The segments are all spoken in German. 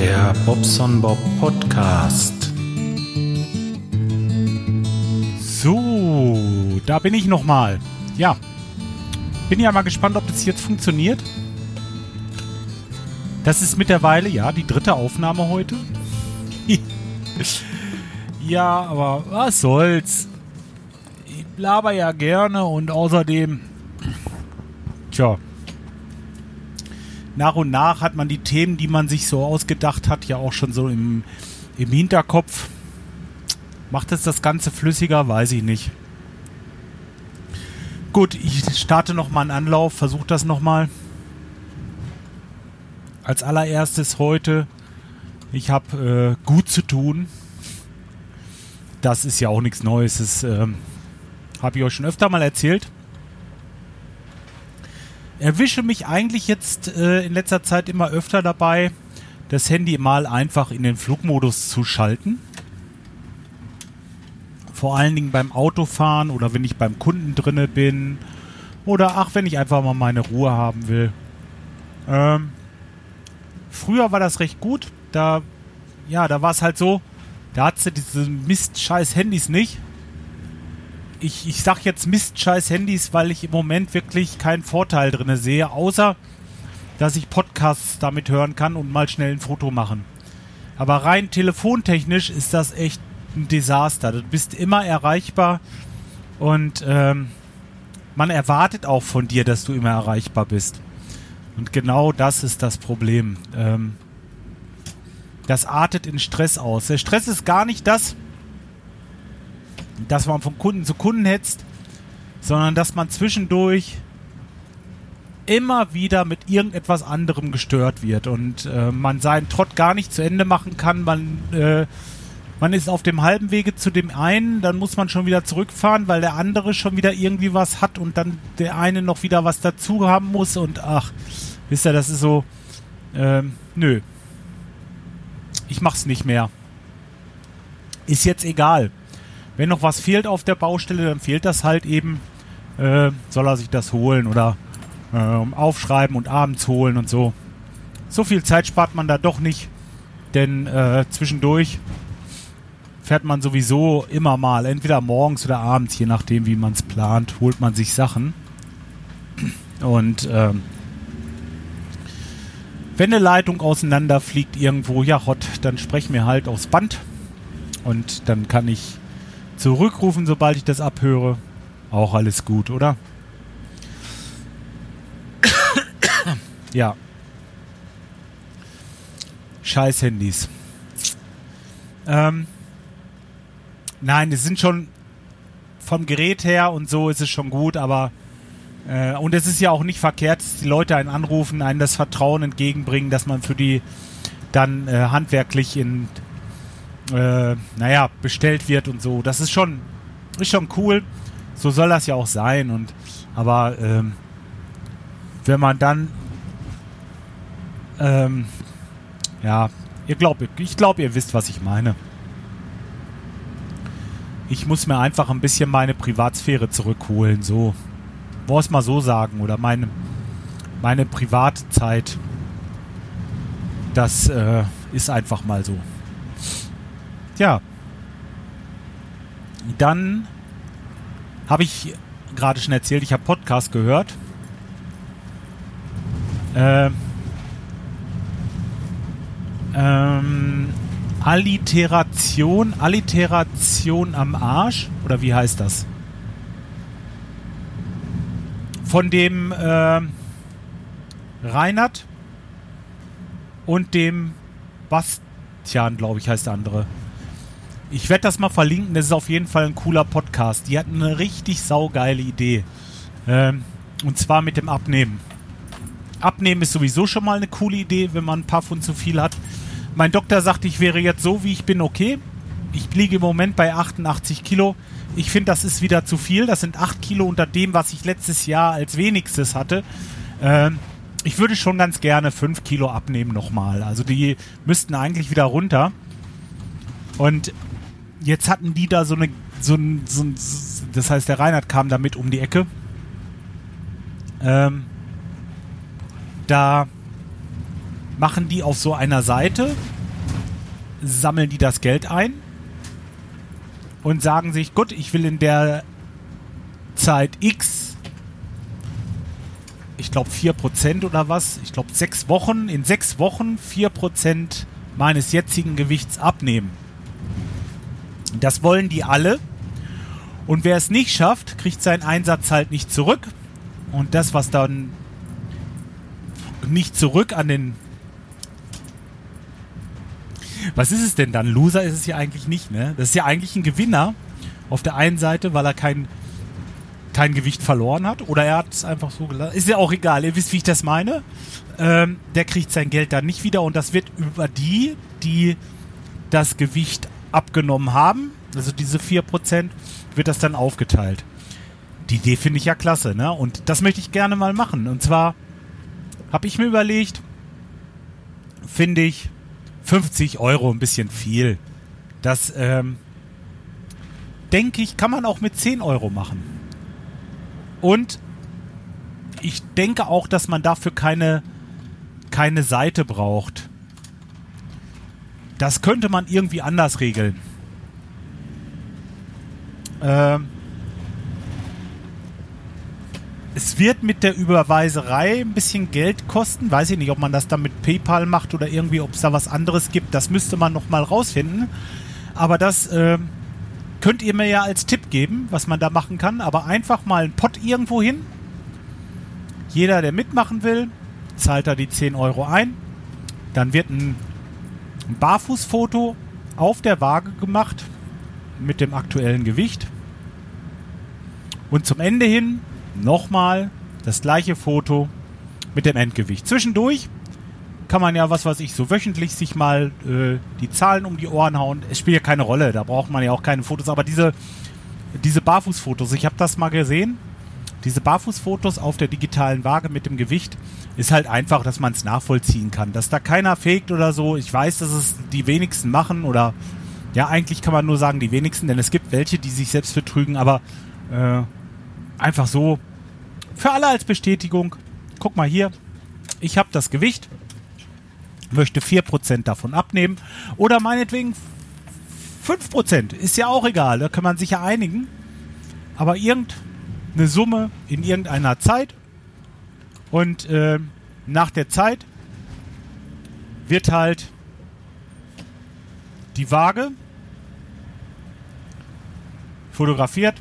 Der Bobson Bob Podcast. So, da bin ich nochmal. Ja. Bin ja mal gespannt, ob das jetzt funktioniert. Das ist mittlerweile, ja, die dritte Aufnahme heute. ja, aber was soll's. Ich laber ja gerne und außerdem, tja, nach und nach hat man die Themen, die man sich so ausgedacht hat, ja auch schon so im, im Hinterkopf. Macht es das Ganze flüssiger? Weiß ich nicht. Gut, ich starte nochmal einen Anlauf, versuche das nochmal. Als allererstes heute, ich habe äh, gut zu tun. Das ist ja auch nichts Neues. Das ähm, habe ich euch schon öfter mal erzählt. Erwische mich eigentlich jetzt äh, in letzter Zeit immer öfter dabei, das Handy mal einfach in den Flugmodus zu schalten. Vor allen Dingen beim Autofahren oder wenn ich beim Kunden drinne bin. Oder ach, wenn ich einfach mal meine Ruhe haben will. Ähm, früher war das recht gut. Da, ja, da war es halt so, da hat sie diese Mist-Scheiß-Handys nicht. Ich, ich sag jetzt Mist-Scheiß-Handys, weil ich im Moment wirklich keinen Vorteil drin sehe, außer dass ich Podcasts damit hören kann und mal schnell ein Foto machen. Aber rein telefontechnisch ist das echt ein Desaster. Du bist immer erreichbar und ähm, man erwartet auch von dir, dass du immer erreichbar bist. Und genau das ist das Problem. Ähm, das artet in Stress aus. Der Stress ist gar nicht das, dass man von Kunden zu Kunden hetzt, sondern dass man zwischendurch immer wieder mit irgendetwas anderem gestört wird und äh, man seinen Trott gar nicht zu Ende machen kann. Man äh, man ist auf dem halben Wege zu dem einen, dann muss man schon wieder zurückfahren, weil der andere schon wieder irgendwie was hat und dann der eine noch wieder was dazu haben muss und ach, wisst ihr, das ist so, ähm, nö. Ich mach's nicht mehr. Ist jetzt egal. Wenn noch was fehlt auf der Baustelle, dann fehlt das halt eben. Äh, soll er sich das holen oder äh, aufschreiben und abends holen und so. So viel Zeit spart man da doch nicht, denn äh, zwischendurch fährt man sowieso immer mal, entweder morgens oder abends, je nachdem, wie man es plant, holt man sich Sachen. Und ähm, wenn eine Leitung auseinanderfliegt irgendwo, ja Gott, dann sprechen wir halt aufs Band. Und dann kann ich zurückrufen, sobald ich das abhöre. Auch alles gut, oder? ja. Scheiß Handys. Ähm, Nein, es sind schon vom Gerät her und so ist es schon gut, aber äh, und es ist ja auch nicht verkehrt, dass die Leute einen anrufen, einen das Vertrauen entgegenbringen, dass man für die dann äh, handwerklich in äh, naja, bestellt wird und so. Das ist schon, ist schon cool. So soll das ja auch sein. Und aber ähm, wenn man dann ähm, ja, ihr glaubt, ich glaube, ihr wisst, was ich meine. Ich muss mir einfach ein bisschen meine Privatsphäre zurückholen, so. Wollen es mal so sagen, oder meine, meine Privatzeit. Das äh, ist einfach mal so. Ja. Dann habe ich gerade schon erzählt, ich habe Podcast gehört. Äh, ähm, Alliteration, Alliteration am Arsch? Oder wie heißt das? Von dem äh, Reinhard und dem Bastian, glaube ich, heißt der andere. Ich werde das mal verlinken, das ist auf jeden Fall ein cooler Podcast. Die hatten eine richtig saugeile Idee. Ähm, und zwar mit dem Abnehmen. Abnehmen ist sowieso schon mal eine coole Idee, wenn man ein paar Pfund zu viel hat. Mein Doktor sagt, ich wäre jetzt so, wie ich bin, okay. Ich liege im Moment bei 88 Kilo. Ich finde, das ist wieder zu viel. Das sind 8 Kilo unter dem, was ich letztes Jahr als wenigstes hatte. Ähm, ich würde schon ganz gerne 5 Kilo abnehmen nochmal. Also die müssten eigentlich wieder runter. Und jetzt hatten die da so eine, so ein, so ein das heißt, der Reinhard kam damit um die Ecke. Ähm, da machen die auf so einer Seite, sammeln die das Geld ein und sagen sich, gut, ich will in der Zeit X, ich glaube 4% oder was, ich glaube sechs Wochen, in sechs Wochen 4% meines jetzigen Gewichts abnehmen. Das wollen die alle. Und wer es nicht schafft, kriegt seinen Einsatz halt nicht zurück. Und das, was dann nicht zurück an den. Was ist es denn dann? Loser ist es ja eigentlich nicht, ne? Das ist ja eigentlich ein Gewinner. Auf der einen Seite, weil er kein, kein Gewicht verloren hat. Oder er hat es einfach so gelassen. Ist ja auch egal. Ihr wisst, wie ich das meine. Ähm, der kriegt sein Geld dann nicht wieder. Und das wird über die, die das Gewicht abgenommen haben, also diese 4%, wird das dann aufgeteilt. Die Idee finde ich ja klasse, ne? Und das möchte ich gerne mal machen. Und zwar habe ich mir überlegt, finde ich 50 Euro ein bisschen viel. Das, ähm, denke ich, kann man auch mit 10 Euro machen. Und ich denke auch, dass man dafür keine, keine Seite braucht. Das könnte man irgendwie anders regeln. Ähm, es wird mit der Überweiserei ein bisschen Geld kosten. Weiß ich nicht, ob man das dann mit PayPal macht oder irgendwie, ob es da was anderes gibt. Das müsste man noch mal rausfinden. Aber das äh, könnt ihr mir ja als Tipp geben, was man da machen kann. Aber einfach mal einen Pott irgendwo hin. Jeder, der mitmachen will, zahlt da die 10 Euro ein. Dann wird ein, ein Barfußfoto auf der Waage gemacht mit dem aktuellen Gewicht. Und zum Ende hin nochmal das gleiche Foto mit dem Endgewicht. Zwischendurch kann man ja, was weiß ich, so wöchentlich sich mal äh, die Zahlen um die Ohren hauen. Es spielt ja keine Rolle, da braucht man ja auch keine Fotos, aber diese, diese Barfußfotos, ich habe das mal gesehen, diese Barfußfotos auf der digitalen Waage mit dem Gewicht ist halt einfach, dass man es nachvollziehen kann. Dass da keiner faked oder so. Ich weiß, dass es die wenigsten machen oder ja, eigentlich kann man nur sagen, die wenigsten, denn es gibt welche, die sich selbst betrügen, aber äh, einfach so für alle als Bestätigung. Guck mal hier, ich habe das Gewicht, möchte 4% davon abnehmen oder meinetwegen 5%, ist ja auch egal, da kann man sich ja einigen. Aber irgendeine Summe in irgendeiner Zeit und äh, nach der Zeit wird halt die Waage fotografiert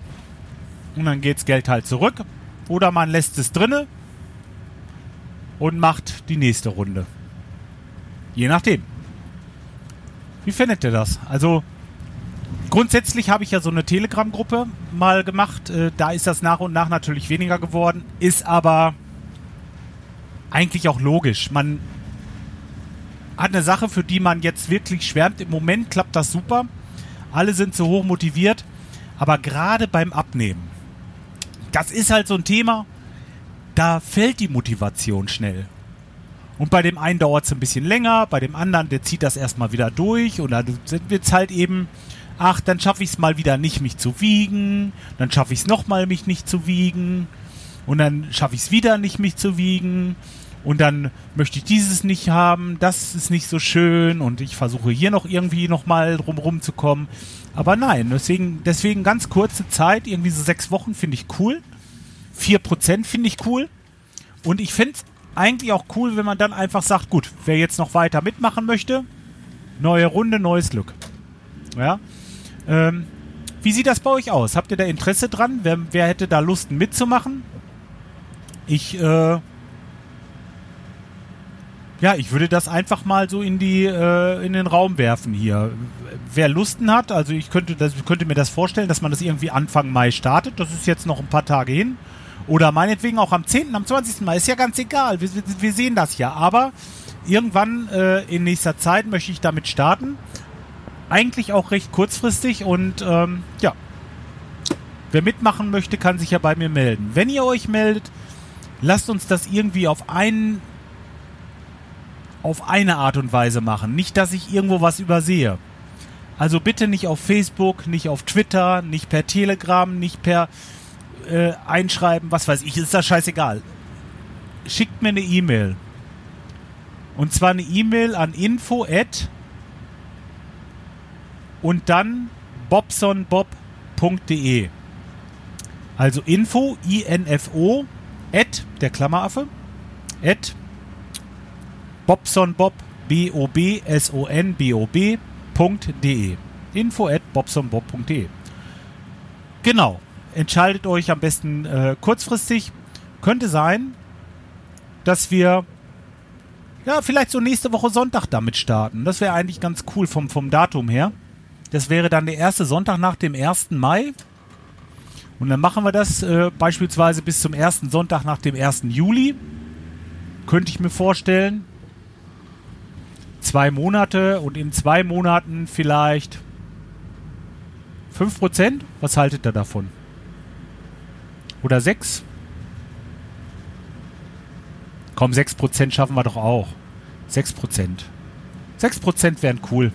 und dann geht's Geld halt zurück. Oder man lässt es drinne und macht die nächste Runde. Je nachdem. Wie findet ihr das? Also grundsätzlich habe ich ja so eine Telegram-Gruppe mal gemacht. Äh, da ist das nach und nach natürlich weniger geworden. Ist aber eigentlich auch logisch. Man hat eine Sache, für die man jetzt wirklich schwärmt. Im Moment klappt das super. Alle sind so hoch motiviert. Aber gerade beim Abnehmen, das ist halt so ein Thema, da fällt die Motivation schnell. Und bei dem einen dauert es ein bisschen länger, bei dem anderen, der zieht das erstmal wieder durch und dann wird es halt eben, ach, dann schaffe ich es mal wieder nicht, mich zu wiegen, dann schaffe ich es nochmal, mich nicht zu wiegen und dann schaffe ich es wieder nicht, mich zu wiegen und dann möchte ich dieses nicht haben, das ist nicht so schön und ich versuche hier noch irgendwie nochmal drumherum zu kommen. Aber nein, deswegen, deswegen ganz kurze Zeit, irgendwie so sechs Wochen finde ich cool. Vier Prozent finde ich cool. Und ich finde es eigentlich auch cool, wenn man dann einfach sagt, gut, wer jetzt noch weiter mitmachen möchte, neue Runde, neues Glück. Ja. Ähm, wie sieht das bei euch aus? Habt ihr da Interesse dran? Wer, wer hätte da Lust mitzumachen? Ich äh, ja, ich würde das einfach mal so in die äh, in den Raum werfen hier. Wer Lusten hat, also ich könnte das könnte mir das vorstellen, dass man das irgendwie Anfang Mai startet. Das ist jetzt noch ein paar Tage hin. Oder meinetwegen auch am 10., am 20. Mai, ist ja ganz egal. Wir, wir sehen das ja. Aber irgendwann äh, in nächster Zeit möchte ich damit starten. Eigentlich auch recht kurzfristig und ähm, ja. Wer mitmachen möchte, kann sich ja bei mir melden. Wenn ihr euch meldet, lasst uns das irgendwie auf einen auf eine Art und Weise machen. Nicht, dass ich irgendwo was übersehe. Also bitte nicht auf Facebook, nicht auf Twitter, nicht per Telegram, nicht per äh, Einschreiben, was weiß ich, ist das scheißegal. Schickt mir eine E-Mail Und zwar eine E-Mail an info at und dann bobsonbob.de. Also info, I-N-F-O, at, der Klammeraffe, at bobsonbob, B-O-B-S-O-N-B-O-B.de. Info at bobsonbob.de. Genau. Entscheidet euch am besten äh, kurzfristig. Könnte sein, dass wir ja vielleicht so nächste Woche Sonntag damit starten. Das wäre eigentlich ganz cool vom, vom Datum her. Das wäre dann der erste Sonntag nach dem 1. Mai. Und dann machen wir das äh, beispielsweise bis zum ersten Sonntag nach dem 1. Juli. Könnte ich mir vorstellen. Zwei Monate und in zwei Monaten vielleicht 5%. Was haltet ihr davon? Oder 6? Komm, 6% schaffen wir doch auch. 6%. 6% wären cool.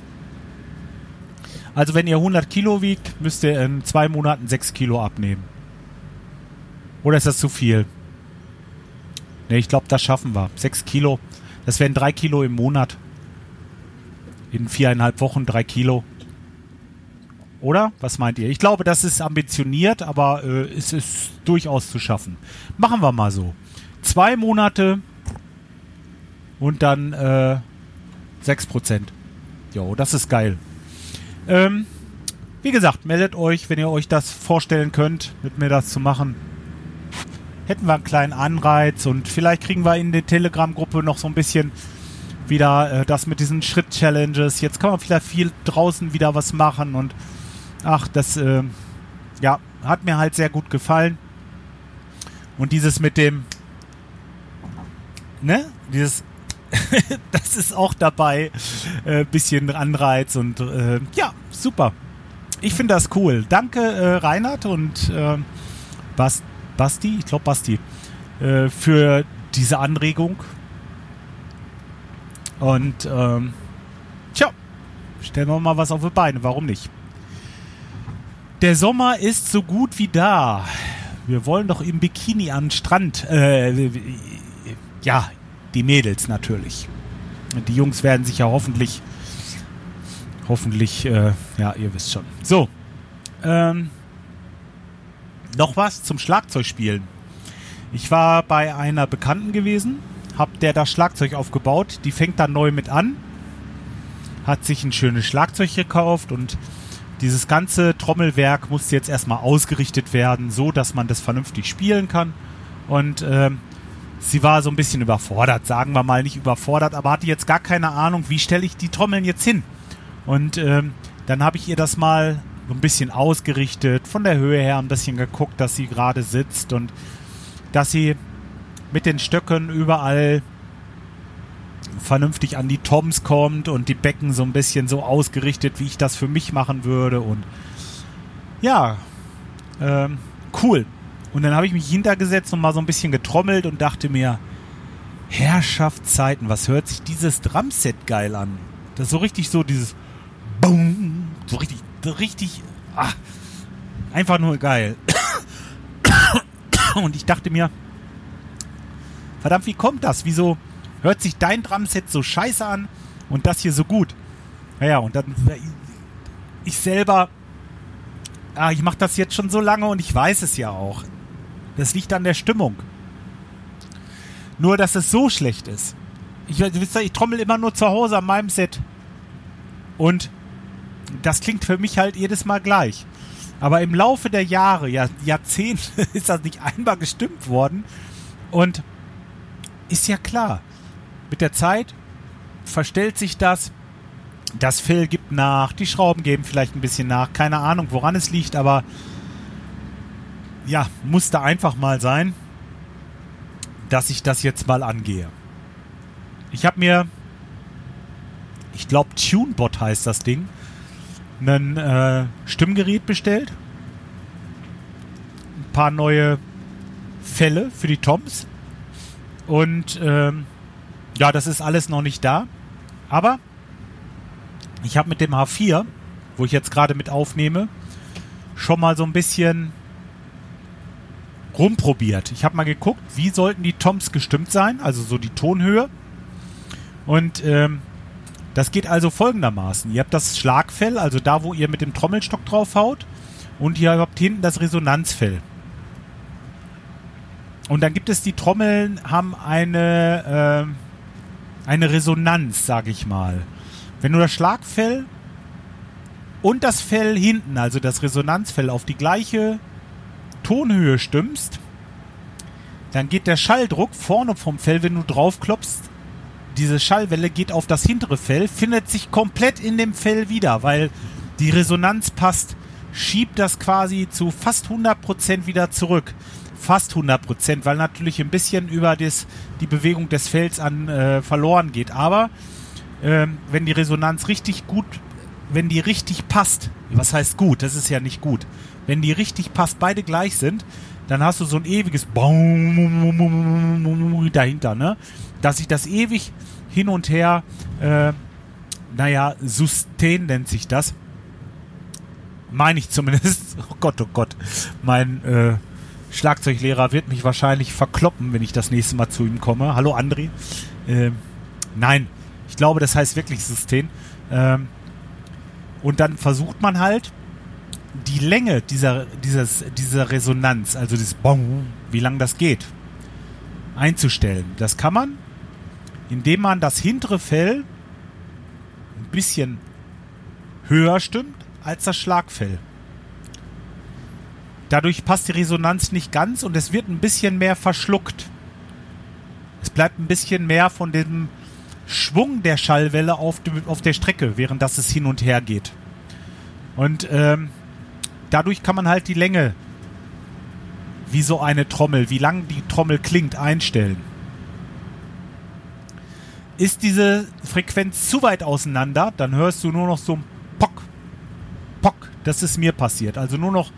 Also wenn ihr 100 Kilo wiegt, müsst ihr in zwei Monaten 6 Kilo abnehmen. Oder ist das zu viel? Ne, ich glaube, das schaffen wir. 6 Kilo. Das wären 3 Kilo im Monat. In viereinhalb Wochen 3 Kilo. Oder? Was meint ihr? Ich glaube, das ist ambitioniert, aber äh, es ist durchaus zu schaffen. Machen wir mal so. Zwei Monate und dann äh, 6%. Jo, das ist geil. Ähm, wie gesagt, meldet euch, wenn ihr euch das vorstellen könnt, mit mir das zu machen. Hätten wir einen kleinen Anreiz und vielleicht kriegen wir in der Telegram-Gruppe noch so ein bisschen wieder äh, das mit diesen Schritt-Challenges. Jetzt kann man vielleicht viel draußen wieder was machen und ach, das äh, ja, hat mir halt sehr gut gefallen. Und dieses mit dem, ne, dieses das ist auch dabei. Äh, bisschen Anreiz und äh, ja, super. Ich finde das cool. Danke, äh, Reinhard und äh, Bas Basti, ich glaube Basti, äh, für diese Anregung. Und ähm, tja, stellen wir mal was auf die Beine. Warum nicht? Der Sommer ist so gut wie da. Wir wollen doch im Bikini am Strand. Äh, ja, die Mädels natürlich. Die Jungs werden sich ja hoffentlich, hoffentlich, äh, ja, ihr wisst schon. So, ähm, noch was zum Schlagzeugspielen. Ich war bei einer Bekannten gewesen, hab der das Schlagzeug aufgebaut. Die fängt dann neu mit an, hat sich ein schönes Schlagzeug gekauft und dieses ganze Trommelwerk musste jetzt erstmal ausgerichtet werden, so dass man das vernünftig spielen kann. Und ähm, sie war so ein bisschen überfordert, sagen wir mal nicht überfordert, aber hatte jetzt gar keine Ahnung, wie stelle ich die Trommeln jetzt hin. Und ähm, dann habe ich ihr das mal so ein bisschen ausgerichtet, von der Höhe her ein bisschen geguckt, dass sie gerade sitzt und dass sie mit den Stöcken überall vernünftig an die Toms kommt und die Becken so ein bisschen so ausgerichtet, wie ich das für mich machen würde. Und ja, ähm, cool. Und dann habe ich mich hintergesetzt und mal so ein bisschen getrommelt und dachte mir, Herrschaftszeiten, was hört sich dieses Drumset geil an? Das ist so richtig so dieses Boom, so richtig, richtig, ah, einfach nur geil. Und ich dachte mir, verdammt, wie kommt das? Wieso hört sich dein Drumset so scheiße an und das hier so gut? Naja, und dann ich selber, ah, ich mache das jetzt schon so lange und ich weiß es ja auch. Das liegt an der Stimmung. Nur, dass es so schlecht ist. Ich, ich trommel immer nur zu Hause an meinem Set. Und das klingt für mich halt jedes Mal gleich. Aber im Laufe der Jahre, ja, Jahrzehnte, ist das nicht einmal gestimmt worden. Und ist ja klar, mit der Zeit verstellt sich das. Das Fell gibt nach, die Schrauben geben vielleicht ein bisschen nach. Keine Ahnung, woran es liegt, aber ja, musste einfach mal sein, dass ich das jetzt mal angehe. Ich habe mir, ich glaube TuneBot heißt das Ding, ein äh, Stimmgerät bestellt. Ein paar neue Fälle für die Toms. Und ähm, ja, das ist alles noch nicht da. Aber ich habe mit dem H4, wo ich jetzt gerade mit aufnehme, schon mal so ein bisschen rumprobiert. Ich habe mal geguckt, wie sollten die Toms gestimmt sein, also so die Tonhöhe. Und ähm, das geht also folgendermaßen. Ihr habt das Schlagfell, also da, wo ihr mit dem Trommelstock drauf haut. Und ihr habt hinten das Resonanzfell. Und dann gibt es die Trommeln, haben eine, äh, eine Resonanz, sage ich mal. Wenn du das Schlagfell und das Fell hinten, also das Resonanzfell, auf die gleiche Tonhöhe stimmst, dann geht der Schalldruck vorne vom Fell, wenn du draufklopfst, diese Schallwelle geht auf das hintere Fell, findet sich komplett in dem Fell wieder, weil die Resonanz passt, schiebt das quasi zu fast 100% wieder zurück. Fast 100%, weil natürlich ein bisschen über das, die Bewegung des Fells an äh, verloren geht. Aber äh, wenn die Resonanz richtig gut, wenn die richtig passt, was heißt gut, das ist ja nicht gut, wenn die richtig passt, beide gleich sind, dann hast du so ein ewiges dahinter, ne? Dass sich das ewig hin und her, äh, naja, Sustain nennt sich das. Meine ich zumindest. Oh Gott, oh Gott. Mein äh, Schlagzeuglehrer wird mich wahrscheinlich verkloppen, wenn ich das nächste Mal zu ihm komme. Hallo André. Ähm, nein, ich glaube, das heißt wirklich Sustain. Ähm, und dann versucht man halt, die Länge dieser, dieses, dieser Resonanz, also dieses Bong, wie lang das geht, einzustellen. Das kann man, indem man das hintere Fell ein bisschen höher stimmt als das Schlagfell. Dadurch passt die Resonanz nicht ganz und es wird ein bisschen mehr verschluckt. Es bleibt ein bisschen mehr von dem Schwung der Schallwelle auf, auf der Strecke, während das es hin und her geht. Und ähm, dadurch kann man halt die Länge, wie so eine Trommel, wie lang die Trommel klingt, einstellen. Ist diese Frequenz zu weit auseinander, dann hörst du nur noch so ein Pock, Pock. Das ist mir passiert. Also nur noch,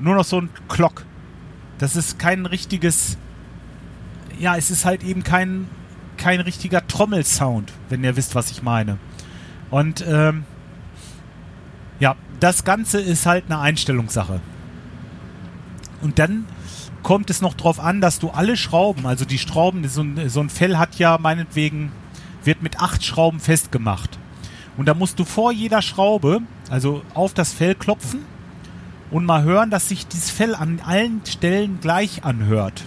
nur noch so ein Klock. Das ist kein richtiges, ja, es ist halt eben kein, kein richtiger Trommelsound, wenn ihr wisst, was ich meine. Und ähm, ja, das Ganze ist halt eine Einstellungssache. Und dann kommt es noch darauf an, dass du alle Schrauben, also die Schrauben, so ein, so ein Fell hat ja meinetwegen, wird mit acht Schrauben festgemacht. Und da musst du vor jeder Schraube, also auf das Fell klopfen und mal hören, dass sich dieses Fell an allen Stellen gleich anhört.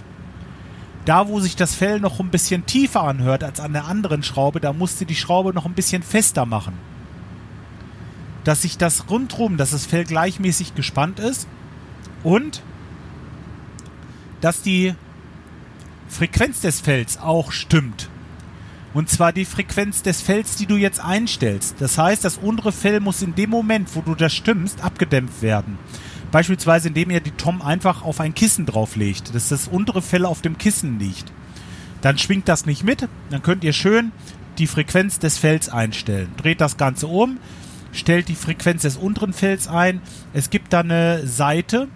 Da, wo sich das Fell noch ein bisschen tiefer anhört als an der anderen Schraube, da musst du die Schraube noch ein bisschen fester machen dass sich das rundrum, dass das Fell gleichmäßig gespannt ist und dass die Frequenz des Fells auch stimmt. Und zwar die Frequenz des Fells, die du jetzt einstellst. Das heißt, das untere Fell muss in dem Moment, wo du das stimmst, abgedämpft werden. Beispielsweise, indem ihr die Tom einfach auf ein Kissen drauflegt, dass das untere Fell auf dem Kissen liegt. Dann schwingt das nicht mit, dann könnt ihr schön die Frequenz des Fells einstellen. Dreht das Ganze um, stellt die Frequenz des unteren Felds ein. Es gibt da eine Seite,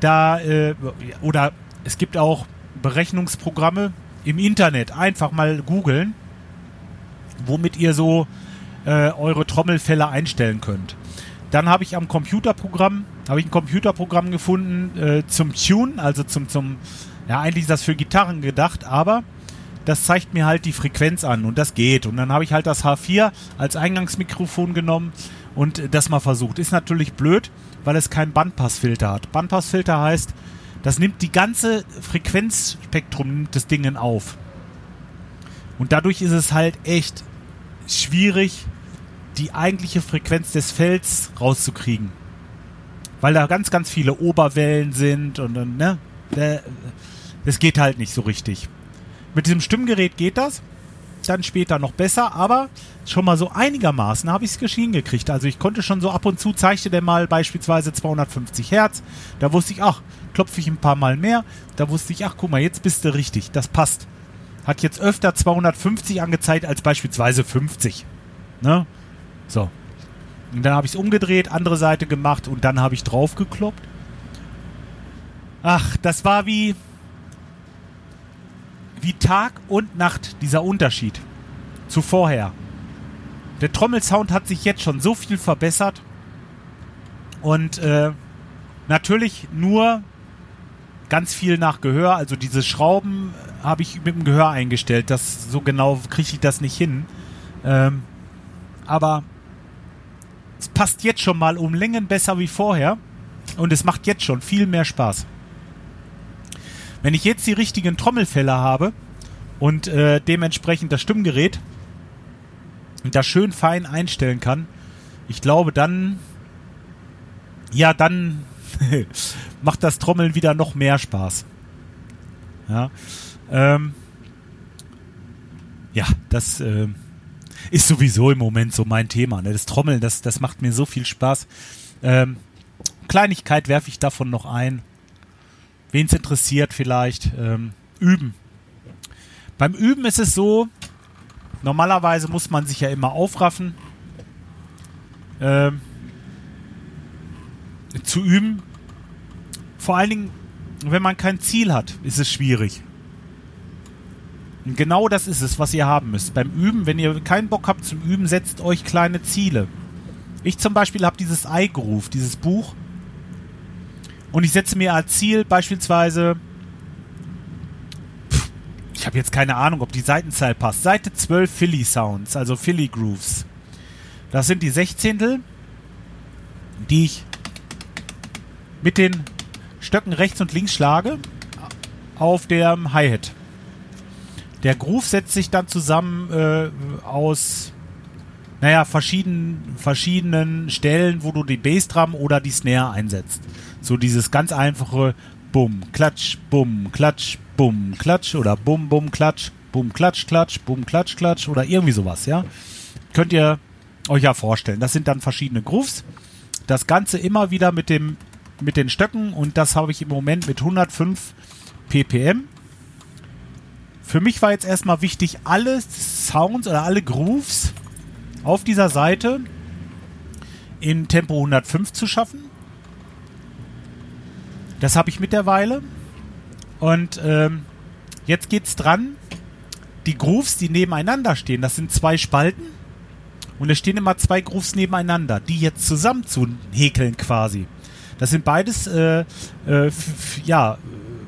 da äh, oder es gibt auch Berechnungsprogramme im Internet. Einfach mal googeln, womit ihr so äh, eure Trommelfälle einstellen könnt. Dann habe ich am Computerprogramm, habe ich ein Computerprogramm gefunden äh, zum Tune, also zum, zum, ja eigentlich ist das für Gitarren gedacht, aber das zeigt mir halt die Frequenz an und das geht. Und dann habe ich halt das H4 als Eingangsmikrofon genommen und das mal versucht. Ist natürlich blöd, weil es kein Bandpassfilter hat. Bandpassfilter heißt, das nimmt die ganze Frequenzspektrum des Dingen auf. Und dadurch ist es halt echt schwierig, die eigentliche Frequenz des Felds rauszukriegen. Weil da ganz, ganz viele Oberwellen sind und dann, ne? Das geht halt nicht so richtig. Mit diesem Stimmgerät geht das. Dann später noch besser, aber schon mal so einigermaßen habe ich es geschieden gekriegt. Also ich konnte schon so ab und zu zeigte der mal beispielsweise 250 Hertz. Da wusste ich, ach, klopfe ich ein paar Mal mehr. Da wusste ich, ach, guck mal, jetzt bist du richtig. Das passt. Hat jetzt öfter 250 angezeigt als beispielsweise 50. Ne? So. Und dann habe ich es umgedreht, andere Seite gemacht und dann habe ich drauf gekloppt. Ach, das war wie, wie Tag und Nacht dieser Unterschied zu vorher. Der Trommelsound hat sich jetzt schon so viel verbessert und äh, natürlich nur ganz viel nach Gehör, also diese Schrauben habe ich mit dem Gehör eingestellt. Das so genau kriege ich das nicht hin. Ähm, aber es passt jetzt schon mal um Längen besser wie vorher und es macht jetzt schon viel mehr Spaß. Wenn ich jetzt die richtigen Trommelfälle habe und äh, dementsprechend das Stimmgerät das schön fein einstellen kann, ich glaube dann, ja, dann macht das Trommeln wieder noch mehr Spaß. Ja, ähm, ja das äh, ist sowieso im Moment so mein Thema. Ne? Das Trommeln, das, das macht mir so viel Spaß. Ähm, Kleinigkeit werfe ich davon noch ein. Wen es interessiert vielleicht. Ähm, üben. Beim Üben ist es so, normalerweise muss man sich ja immer aufraffen. Ähm, zu üben. Vor allen Dingen, wenn man kein Ziel hat, ist es schwierig. Und genau das ist es, was ihr haben müsst. Beim Üben, wenn ihr keinen Bock habt zum Üben, setzt euch kleine Ziele. Ich zum Beispiel habe dieses iGroove, dieses Buch. Und ich setze mir als Ziel beispielsweise, pff, ich habe jetzt keine Ahnung, ob die Seitenzahl passt, Seite 12 Philly Sounds, also Philly Grooves. Das sind die Sechzehntel, die ich mit den Stöcken rechts und links schlage auf dem Hi-Hat. Der Groove setzt sich dann zusammen äh, aus, naja, verschiedenen, verschiedenen Stellen, wo du die Bassdrum oder die Snare einsetzt. So dieses ganz einfache Bum, Klatsch, Bum, Klatsch, Bum, Klatsch oder Bum, Bum, Klatsch, Bum, Klatsch, Klatsch, Bum, Klatsch, Klatsch oder irgendwie sowas, ja. Könnt ihr euch ja vorstellen. Das sind dann verschiedene Grooves. Das Ganze immer wieder mit dem mit den Stöcken und das habe ich im Moment mit 105 ppm. Für mich war jetzt erstmal wichtig, alle Sounds oder alle Grooves auf dieser Seite in Tempo 105 zu schaffen. Das habe ich mittlerweile. Und ähm, jetzt es dran. Die Grooves, die nebeneinander stehen, das sind zwei Spalten. Und es stehen immer zwei Grooves nebeneinander, die jetzt zusammen zu häkeln quasi. Das sind beides, äh, äh, ja,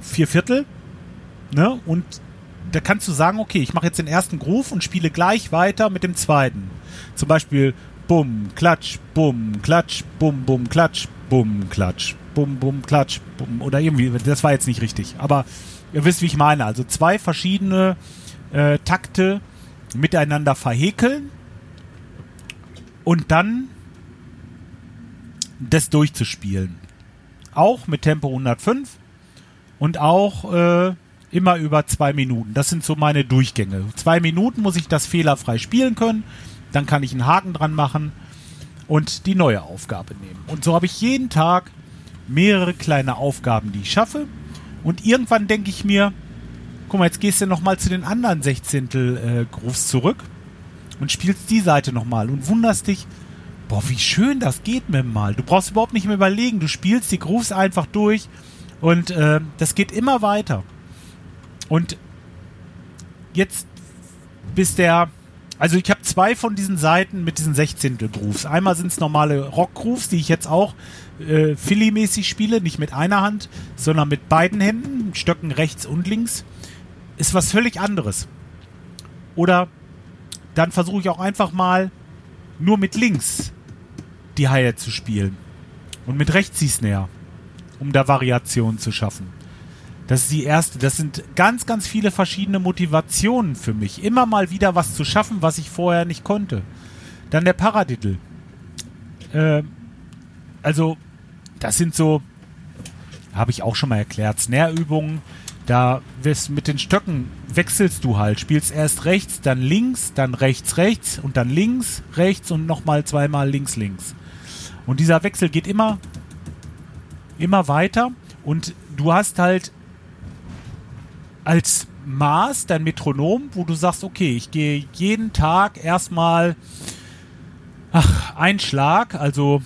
vier Viertel. Ne? Und da kannst du sagen, okay, ich mache jetzt den ersten Groove und spiele gleich weiter mit dem zweiten. Zum Beispiel Bum, Klatsch, Bum, Klatsch, Bum, Bum, Klatsch, Bum, Klatsch, Bum, Bum, Klatsch, Bum. Oder irgendwie, das war jetzt nicht richtig. Aber ihr wisst, wie ich meine. Also zwei verschiedene äh, Takte miteinander verhäkeln und dann das durchzuspielen. Auch mit Tempo 105 und auch äh, immer über zwei Minuten. Das sind so meine Durchgänge. Zwei Minuten muss ich das fehlerfrei spielen können. Dann kann ich einen Haken dran machen und die neue Aufgabe nehmen. Und so habe ich jeden Tag mehrere kleine Aufgaben, die ich schaffe. Und irgendwann denke ich mir, guck mal, jetzt gehst du nochmal zu den anderen Sechzehntel äh, Grooves zurück und spielst die Seite nochmal und wunderst dich, boah, wie schön das geht dem Mal. Du brauchst überhaupt nicht mehr überlegen. Du spielst die Grooves einfach durch und äh, das geht immer weiter. Und jetzt bis der, also ich habe zwei von diesen Seiten mit diesen Sechzehntel Grooves. Einmal sind es normale Rock Grooves, die ich jetzt auch äh, Philly-mäßig spiele, nicht mit einer Hand, sondern mit beiden Händen, Stöcken rechts und links. Ist was völlig anderes. Oder dann versuche ich auch einfach mal nur mit links die Hi-Hat zu spielen. Und mit rechts die Snare, um da Variationen zu schaffen. Das ist die erste. Das sind ganz, ganz viele verschiedene Motivationen für mich. Immer mal wieder was zu schaffen, was ich vorher nicht konnte. Dann der Paradiddle. Äh, also, das sind so, habe ich auch schon mal erklärt, Snare-Übungen. Da wirst mit den Stöcken wechselst du halt. Spielst erst rechts, dann links, dann rechts, rechts und dann links, rechts und nochmal zweimal links, links. Und dieser Wechsel geht immer, immer weiter. Und du hast halt als Maß dein Metronom, wo du sagst, okay, ich gehe jeden Tag erstmal ach, ein Schlag, also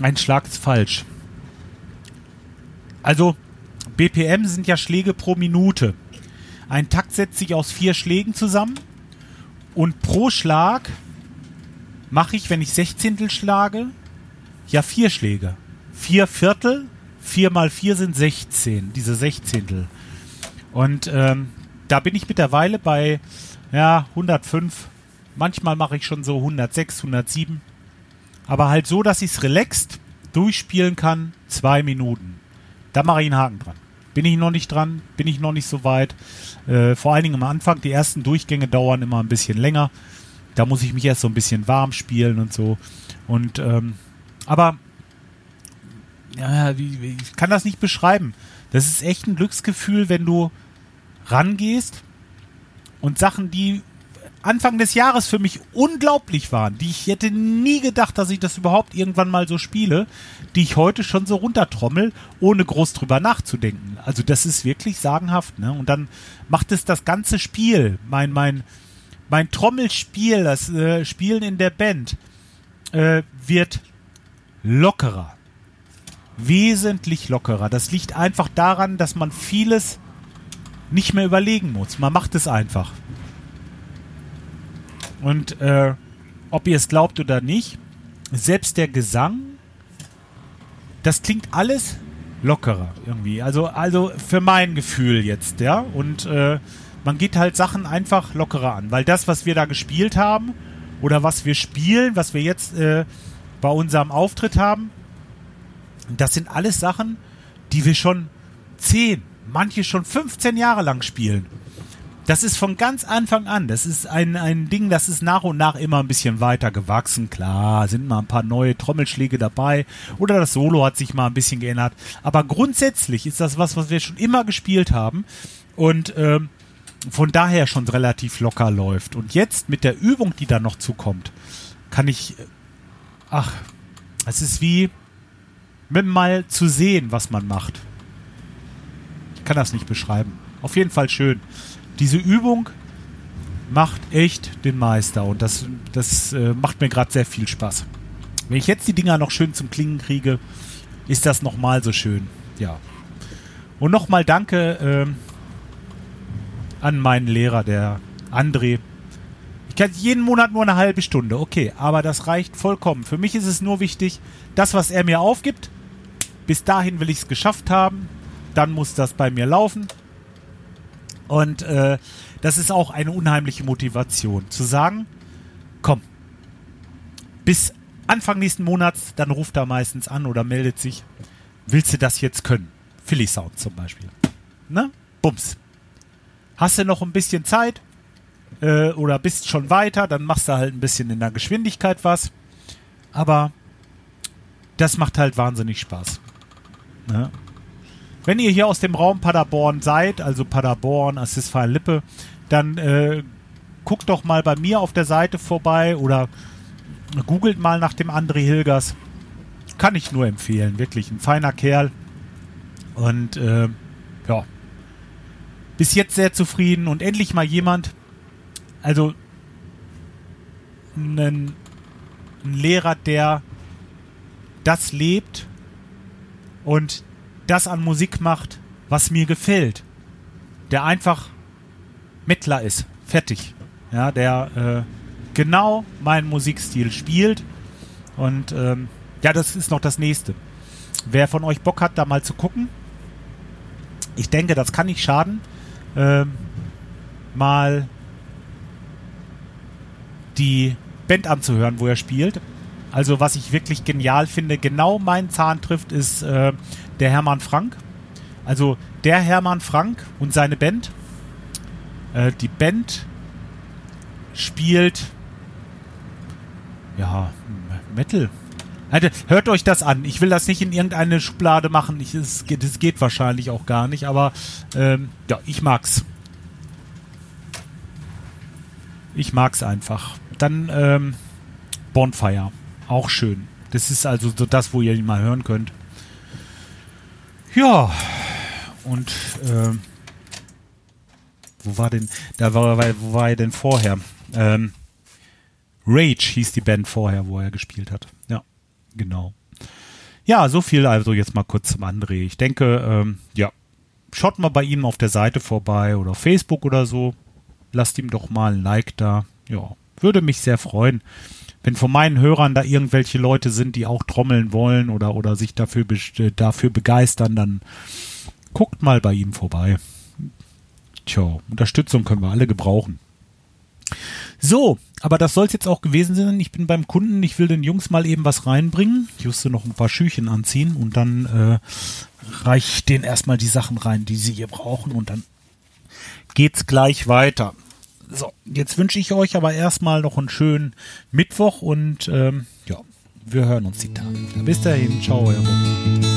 ein Schlag ist falsch. Also BPM sind ja Schläge pro Minute. Ein Takt setzt sich aus vier Schlägen zusammen und pro Schlag mache ich, wenn ich Sechzehntel schlage, ja vier Schläge. Vier Viertel, vier mal vier sind 16, diese Sechzehntel. Und ähm, da bin ich mittlerweile bei ja, 105. Manchmal mache ich schon so 106, 107. Aber halt so, dass ich es relaxed durchspielen kann. Zwei Minuten. Da mache ich einen Haken dran. Bin ich noch nicht dran, bin ich noch nicht so weit. Äh, vor allen Dingen am Anfang, die ersten Durchgänge dauern immer ein bisschen länger. Da muss ich mich erst so ein bisschen warm spielen und so. Und ähm, aber ja, ich kann das nicht beschreiben. Das ist echt ein Glücksgefühl, wenn du rangehst und Sachen, die Anfang des Jahres für mich unglaublich waren, die ich hätte nie gedacht, dass ich das überhaupt irgendwann mal so spiele, die ich heute schon so runtertrommel, ohne groß drüber nachzudenken. Also das ist wirklich sagenhaft, ne? Und dann macht es das ganze Spiel, mein mein mein Trommelspiel, das äh, Spielen in der Band äh, wird lockerer. Wesentlich lockerer. Das liegt einfach daran, dass man vieles nicht mehr überlegen muss. Man macht es einfach. Und äh, ob ihr es glaubt oder nicht, selbst der Gesang, das klingt alles lockerer irgendwie. Also, also für mein Gefühl jetzt, ja. Und äh, man geht halt Sachen einfach lockerer an, weil das, was wir da gespielt haben oder was wir spielen, was wir jetzt äh, bei unserem Auftritt haben, das sind alles Sachen, die wir schon 10, manche schon 15 Jahre lang spielen. Das ist von ganz Anfang an. Das ist ein, ein Ding, das ist nach und nach immer ein bisschen weiter gewachsen. Klar, sind mal ein paar neue Trommelschläge dabei oder das Solo hat sich mal ein bisschen geändert. Aber grundsätzlich ist das was, was wir schon immer gespielt haben und ähm, von daher schon relativ locker läuft. Und jetzt mit der Übung, die da noch zukommt, kann ich, ach, es ist wie mal zu sehen, was man macht. Ich kann das nicht beschreiben. Auf jeden Fall schön diese Übung macht echt den Meister und das, das äh, macht mir gerade sehr viel Spaß. Wenn ich jetzt die Dinger noch schön zum Klingen kriege, ist das nochmal so schön. Ja. Und nochmal danke ähm, an meinen Lehrer, der André. Ich kann jeden Monat nur eine halbe Stunde, okay, aber das reicht vollkommen. Für mich ist es nur wichtig, das, was er mir aufgibt, bis dahin will ich es geschafft haben, dann muss das bei mir laufen und äh, das ist auch eine unheimliche Motivation, zu sagen, komm, bis Anfang nächsten Monats, dann ruft er meistens an oder meldet sich, willst du das jetzt können? Philly Sound zum Beispiel. Ne? Bums. Hast du noch ein bisschen Zeit äh, oder bist schon weiter, dann machst du halt ein bisschen in der Geschwindigkeit was. Aber das macht halt wahnsinnig Spaß. Ne? Wenn ihr hier aus dem Raum Paderborn seid, also Paderborn, Assisfall Lippe, dann äh, guckt doch mal bei mir auf der Seite vorbei oder googelt mal nach dem André Hilgers. Kann ich nur empfehlen, wirklich ein feiner Kerl. Und äh, ja, bis jetzt sehr zufrieden und endlich mal jemand, also ein Lehrer, der das lebt und das an Musik macht, was mir gefällt. Der einfach Mittler ist. Fertig. Ja, der äh, genau meinen Musikstil spielt. Und ähm, ja, das ist noch das nächste. Wer von euch Bock hat, da mal zu gucken, ich denke, das kann nicht schaden, ähm, mal die Band anzuhören, wo er spielt. Also was ich wirklich genial finde, genau meinen Zahn trifft, ist äh, der Hermann Frank. Also der Hermann Frank und seine Band. Äh, die Band spielt ja Metal. Hört euch das an. Ich will das nicht in irgendeine Schublade machen. Ich, es, geht, es geht wahrscheinlich auch gar nicht, aber ähm, ja, ich mag's. Ich mag's einfach. Dann ähm, Bonfire. Auch schön. Das ist also so das, wo ihr ihn mal hören könnt. Ja, und äh, wo war denn, da war, wo war er denn vorher? Ähm, Rage hieß die Band vorher, wo er gespielt hat. Ja, genau. Ja, so viel also jetzt mal kurz zum André. Ich denke, ähm, ja, schaut mal bei ihm auf der Seite vorbei oder auf Facebook oder so. Lasst ihm doch mal ein Like da. Ja, würde mich sehr freuen wenn von meinen Hörern da irgendwelche Leute sind, die auch trommeln wollen oder, oder sich dafür, dafür begeistern, dann guckt mal bei ihm vorbei. Tja, Unterstützung können wir alle gebrauchen. So, aber das soll es jetzt auch gewesen sein. Ich bin beim Kunden, ich will den Jungs mal eben was reinbringen. Ich musste noch ein paar Schüchen anziehen und dann äh, reich ich denen erstmal die Sachen rein, die sie hier brauchen und dann geht's gleich weiter. So, jetzt wünsche ich euch aber erstmal noch einen schönen Mittwoch und ähm, ja, wir hören uns die Tage. Bis dahin, ciao, euer.